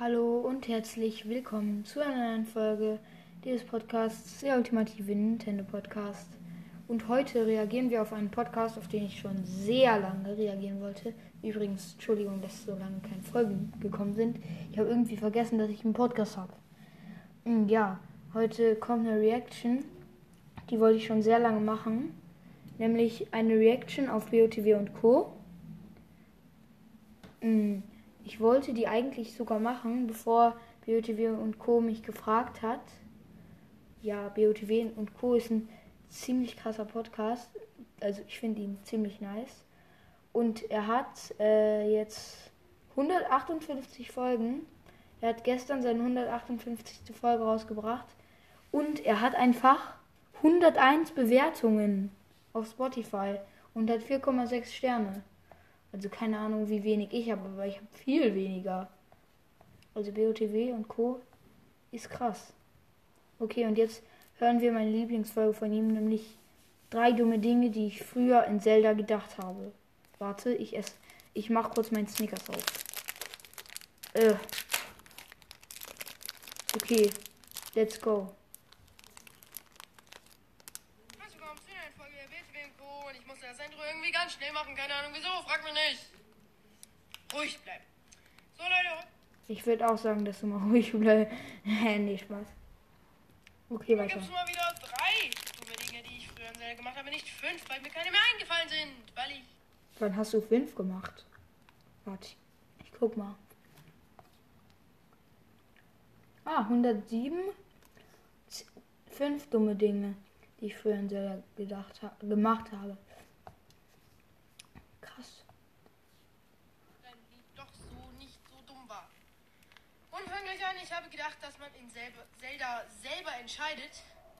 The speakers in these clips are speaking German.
Hallo und herzlich willkommen zu einer neuen Folge dieses Podcasts, der ultimative Nintendo Podcast. Und heute reagieren wir auf einen Podcast, auf den ich schon sehr lange reagieren wollte. Übrigens, Entschuldigung, dass so lange keine Folgen gekommen sind. Ich habe irgendwie vergessen, dass ich einen Podcast habe. Hm, ja, heute kommt eine Reaction, die wollte ich schon sehr lange machen. Nämlich eine Reaction auf BOTW und Co. Hm, ich wollte die eigentlich sogar machen, bevor BOTW und Co. mich gefragt hat. Ja, BOTW und Co. ist ein ziemlich krasser Podcast. Also ich finde ihn ziemlich nice. Und er hat äh, jetzt 158 Folgen. Er hat gestern seine 158. Folge rausgebracht. Und er hat einfach 101 Bewertungen auf Spotify und hat 4,6 Sterne. Also keine Ahnung, wie wenig ich habe, aber ich habe viel weniger. Also BOTW und Co. ist krass. Okay, und jetzt hören wir meine Lieblingsfolge von ihm, nämlich drei dumme Dinge, die ich früher in Zelda gedacht habe. Warte, ich esse. Ich mach kurz meinen Snickers auf. Äh. Okay, let's go. und ich muss das Ganz schnell machen. Keine Ahnung wieso, frag mich nicht. Ruhig bleiben. So, Leute. Ich würde auch sagen, dass du mal ruhig bleibst. nee, Spaß. Okay, weiter. gibt's mal wieder drei dumme Dinge, die ich früher Serie gemacht habe. Nicht fünf, weil mir keine mehr eingefallen sind. Weil ich. Wann hast du fünf gemacht? Warte, ich guck mal. Ah, 107. Z- Fünf dumme Dinge, die ich früher in Zelda gedacht ha gemacht habe. Krass. dein Lied doch so nicht so dumm war. Und fang gleich an, ich habe gedacht, dass man in selber, Zelda selber entscheidet,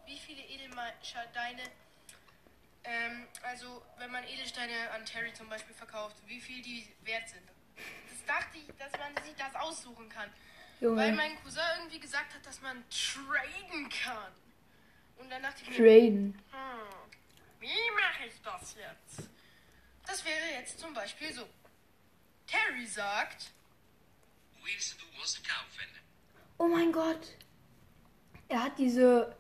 wie viele Edelsteine, ähm, also wenn man Edelsteine an Terry zum Beispiel verkauft, wie viel die wert sind. Das dachte ich, dass man sich das aussuchen kann. Weil Junge, mein Cousin irgendwie gesagt hat, dass man traden kann. Und dann dachte ich mir, traden. hm, wie mache ich das jetzt? Das wäre jetzt zum Beispiel so. Terry sagt, Willst du was kaufen? Oh mein Gott. Er hat diese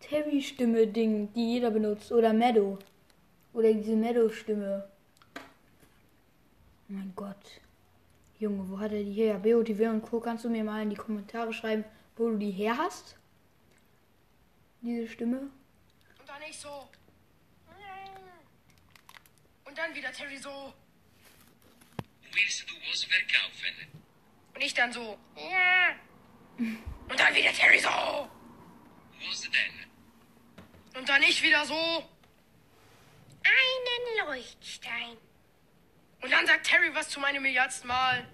Terry-Stimme-Ding, die jeder benutzt. Oder Meadow. Oder diese Meadow-Stimme. Mein Gott. Junge, wo hat er die her? BOTW und Co. Kannst du mir mal in die Kommentare schreiben, wo du die her hast? Diese Stimme? und dann ich so. Und dann wieder Terry so. Willst du was verkaufen? Und ich dann so. Ja. Und dann wieder Terry so. Was denn? Und dann ich wieder so. Einen Leuchtstein. Und dann sagt Terry was zu meinem milliardsten Mal.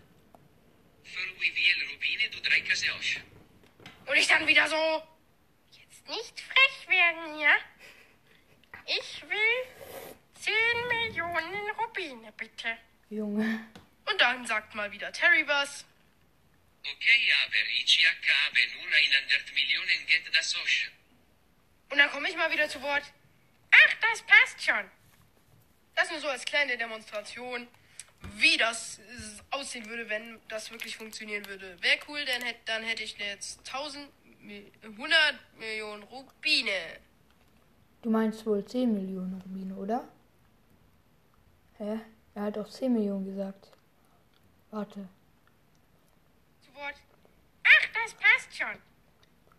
Für wie viel Rubine du treckst aus? Und ich dann wieder so. Jetzt nicht frech werden, ja? Ich will 10 Millionen Rubine, bitte. Junge. Und dann sagt mal wieder Terry was. Okay, aber ich habe nur 100 Millionen Geld das aus. Und dann komme ich mal wieder zu Wort. Ach, das passt schon. Das nur so als kleine Demonstration, wie das aussehen würde, wenn das wirklich funktionieren würde. Wäre cool, dann, hätt, dann hätte ich jetzt 1000, Mi- 100 Millionen Rubine. Du meinst wohl 10 Millionen Rubine, oder? Hä? Er hat auch 10 Millionen gesagt. Warte. Zu Wort. Ach, das passt schon.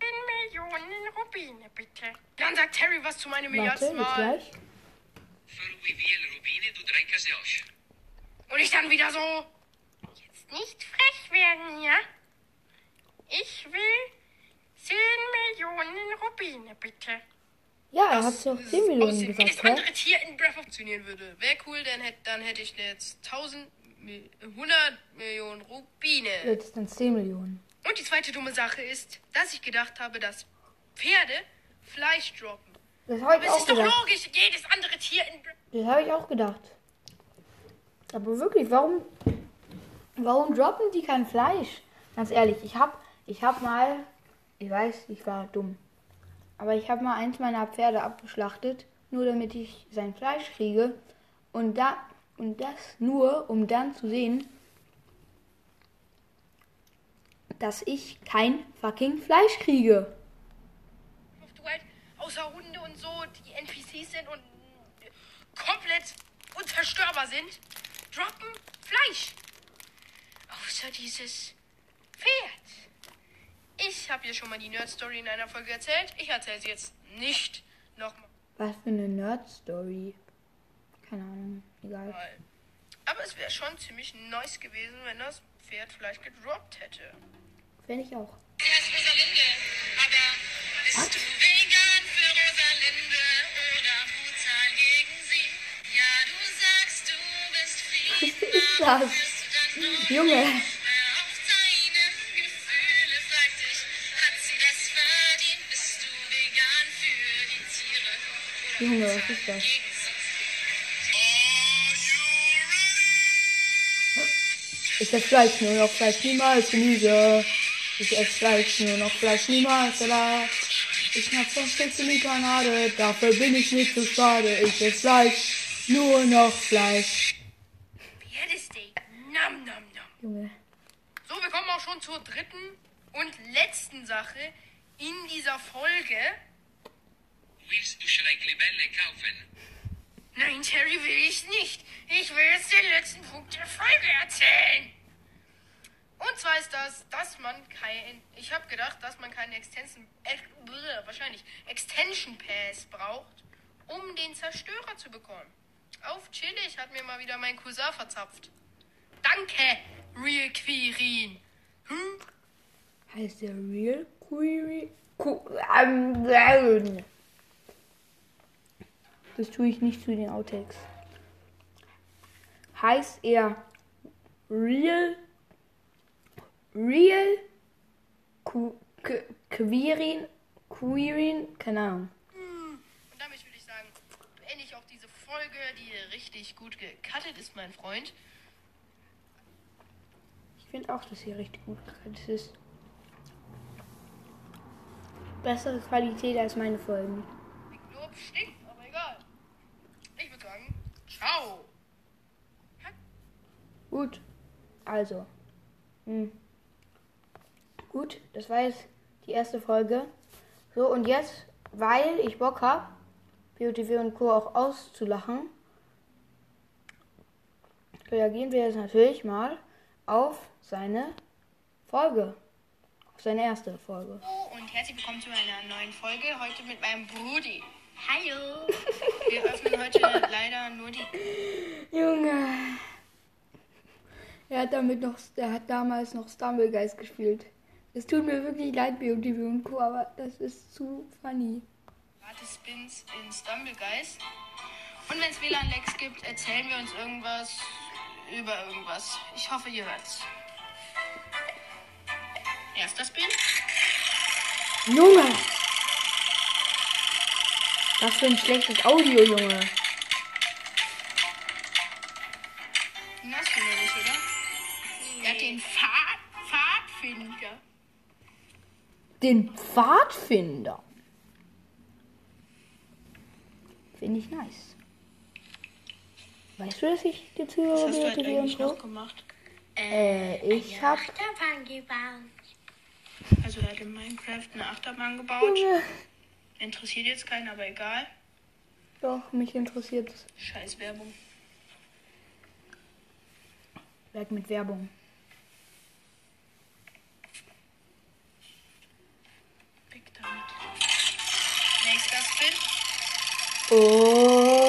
10 Millionen Rubine, bitte. Dann sagt Terry was zu meinem Milliardsten Mal. gleich. Und ich dann wieder so. Jetzt nicht frech werden, ja? Ich will 10 Millionen Rubine, bitte. Ja, er hat ja auch 10 Millionen aussehen, Wie das gesagt, andere Tier in Breath of funktionieren würde. Wäre cool, dann, hätt, dann hätte ich jetzt 1000, Mi- 100 Millionen Rubine. Jetzt sind es 10 Millionen. Und die zweite dumme Sache ist, dass ich gedacht habe, dass Pferde Fleisch droppen. Das habe Aber ich es auch ist doch gedacht. logisch, jedes andere Tier in Das habe ich auch gedacht. Aber wirklich, warum, warum droppen die kein Fleisch? Ganz ehrlich, ich habe ich hab mal, ich weiß, ich war dumm, aber ich habe mal eins meiner Pferde abgeschlachtet, nur damit ich sein Fleisch kriege. Und, da, und das nur, um dann zu sehen, dass ich kein fucking Fleisch kriege. Halt außer Hunde und so, die NPCs sind und komplett unzerstörbar sind, droppen Fleisch. Außer dieses Pferd. Ich habe dir schon mal die Nerd-Story in einer Folge erzählt. Ich erzähle sie jetzt nicht nochmal. Was für eine Nerd-Story. Keine Ahnung, egal. Aber es wäre schon ziemlich nice gewesen, wenn das Pferd vielleicht gedroppt hätte. Fände ich auch. Sie heißt Rosalinde, aber bist du vegan für Rosalinde oder brutal gegen sie? Ja, du sagst, du bist frieden, ist aber das? fühlst du dann noch Junge, Hör auf deine Gefühle, frag dich, hat sie das verdient? Bist du vegan für die Tiere oder Junge, was ist das? Ich esse Fleisch, nur noch Fleisch, niemals Gemüse. Ich esse Fleisch, nur noch Fleisch, niemals Salat. Ich mach sonst nichts in die Panade, dafür bin ich nicht zu schade. Ich esse Fleisch, nur noch Fleisch. Pferdesteak. Nam, nam, nam. Junge, So, wir kommen auch schon zur dritten und letzten Sache in dieser Folge. Willst du Schrecklibelle kaufen? Nein, Terry, will ich nicht. Ich will jetzt den letzten Punkt der Folge erzählen. Und zwar ist das, dass man kein. Ich habe gedacht, dass man keinen Extension. Äh, wahrscheinlich Extension Pass braucht, um den Zerstörer zu bekommen. Auf chillig hat mir mal wieder mein Cousin verzapft. Danke, Real Quirin. Hm? heißt der Real Query? Ku ähm, ähm. Das tue ich nicht zu den Outtakes. Heißt er Real Real Ku- K- Quirin Quirin? Keine Ahnung. Und damit würde ich sagen, beende ich auch diese Folge, die richtig gut gecuttet ist, mein Freund. Ich finde auch, dass hier richtig gut gekriegt ist. Bessere Qualität als meine Folgen. Nur stinkt, aber egal. Ich würde sagen, ciao. Gut. Also. Hm. Gut, das war jetzt die erste Folge. So, und jetzt, weil ich Bock habe, BOTW und Co. auch auszulachen, reagieren wir jetzt natürlich mal auf seine Folge. Auf seine erste Folge. Hallo und herzlich willkommen zu einer neuen Folge. Heute mit meinem Brudi. Hallo. Wir öffnen heute leider nur die. Junge. Er hat damit noch, er hat damals noch Stumblegeist gespielt. Es tut mir wirklich leid, BOTW und Co., aber das ist zu funny. Wartespins in Stumblegeist. Und wenn es WLAN-Lex gibt, erzählen wir uns irgendwas über irgendwas. Ich hoffe, ihr hört's. Erster Spin. Junge! Was für ein schlechtes Audio, Junge. Du noch nicht, oder? Er hat den Pfad Pfadfinder. Den Pfadfinder. Finde ich nice. Weißt du, dass ich die Zuhörer Was hast du halt eigentlich noch gemacht? Äh, ich hab. Achterbahn gebaut. Also er hat in Minecraft eine Achterbahn gebaut. Junge. Interessiert jetzt keinen, aber egal. Doch, mich interessiert es. Scheiß Werbung. Werk mit Werbung. Weg damit. Nächster Spin. Oh.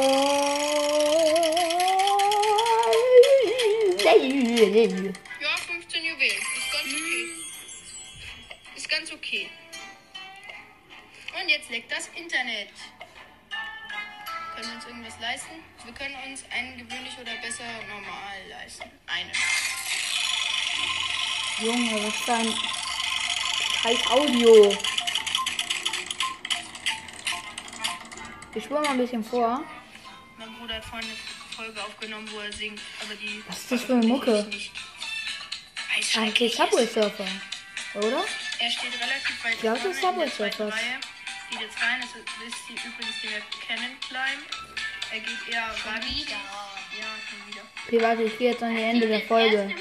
Ja, 15 Juwelen. Ist ganz okay. Ist ganz okay. Und jetzt leckt das Internet. Können wir uns irgendwas leisten? Wir können uns einen gewöhnlich oder besser normal leisten. Einen. Junge, was für ein scheiß Audio. Ich spule mal ein bisschen vor. Mein Bruder hat vorhin eine Folge aufgenommen, wo er singt, aber die. Was ist das für eine Mucke? ich Eigentlich Subway ist. Surfer. Oder? Er steht relativ weit Ja, das vorne ist Subway. Reihe. Geht jetzt rein, das ist die, übrigens der Cannon Climb. Er geht eher ran. Wieder. Ja, schon wieder. Okay, warte, ich gehe jetzt an die Ende der Folge.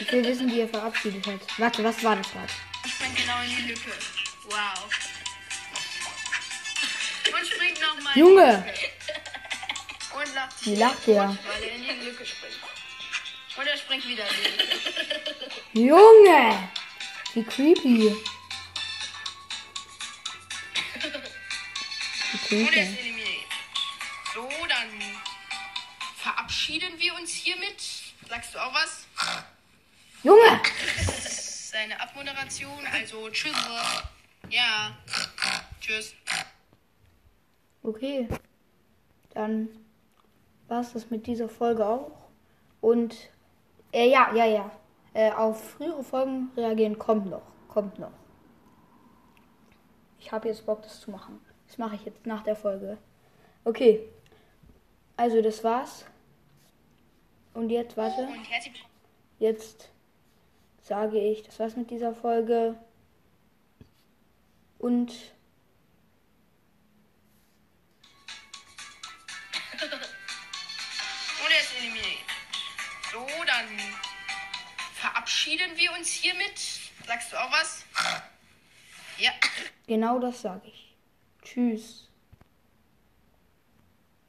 Ich will wissen, wie er verabschiedet hat. Warte, was war das gerade? Springt genau in die Lücke. Wow. Und springt nochmal. Junge! Und lacht Wie lacht der? weil er in die Lücke springt. Und er springt wieder in die Lücke. Junge! Wie creepy. Ist eliminiert. So, dann verabschieden wir uns hiermit. Sagst du auch was? Junge! Seine Abmoderation, also tschüss. Ja. Tschüss. Okay. Dann war es das mit dieser Folge auch. Und äh, ja, ja, ja. Äh, auf frühere Folgen reagieren kommt noch. Kommt noch. Ich habe jetzt Bock, das zu machen. Das mache ich jetzt nach der Folge. Okay. Also das war's. Und jetzt, warte. Und herzlich willkommen. Jetzt sage ich, das war's mit dieser Folge. Und Und er ist eliminiert. So, dann verabschieden wir uns hiermit. Sagst du auch was? Ja. genau das sage ich. Tschüss.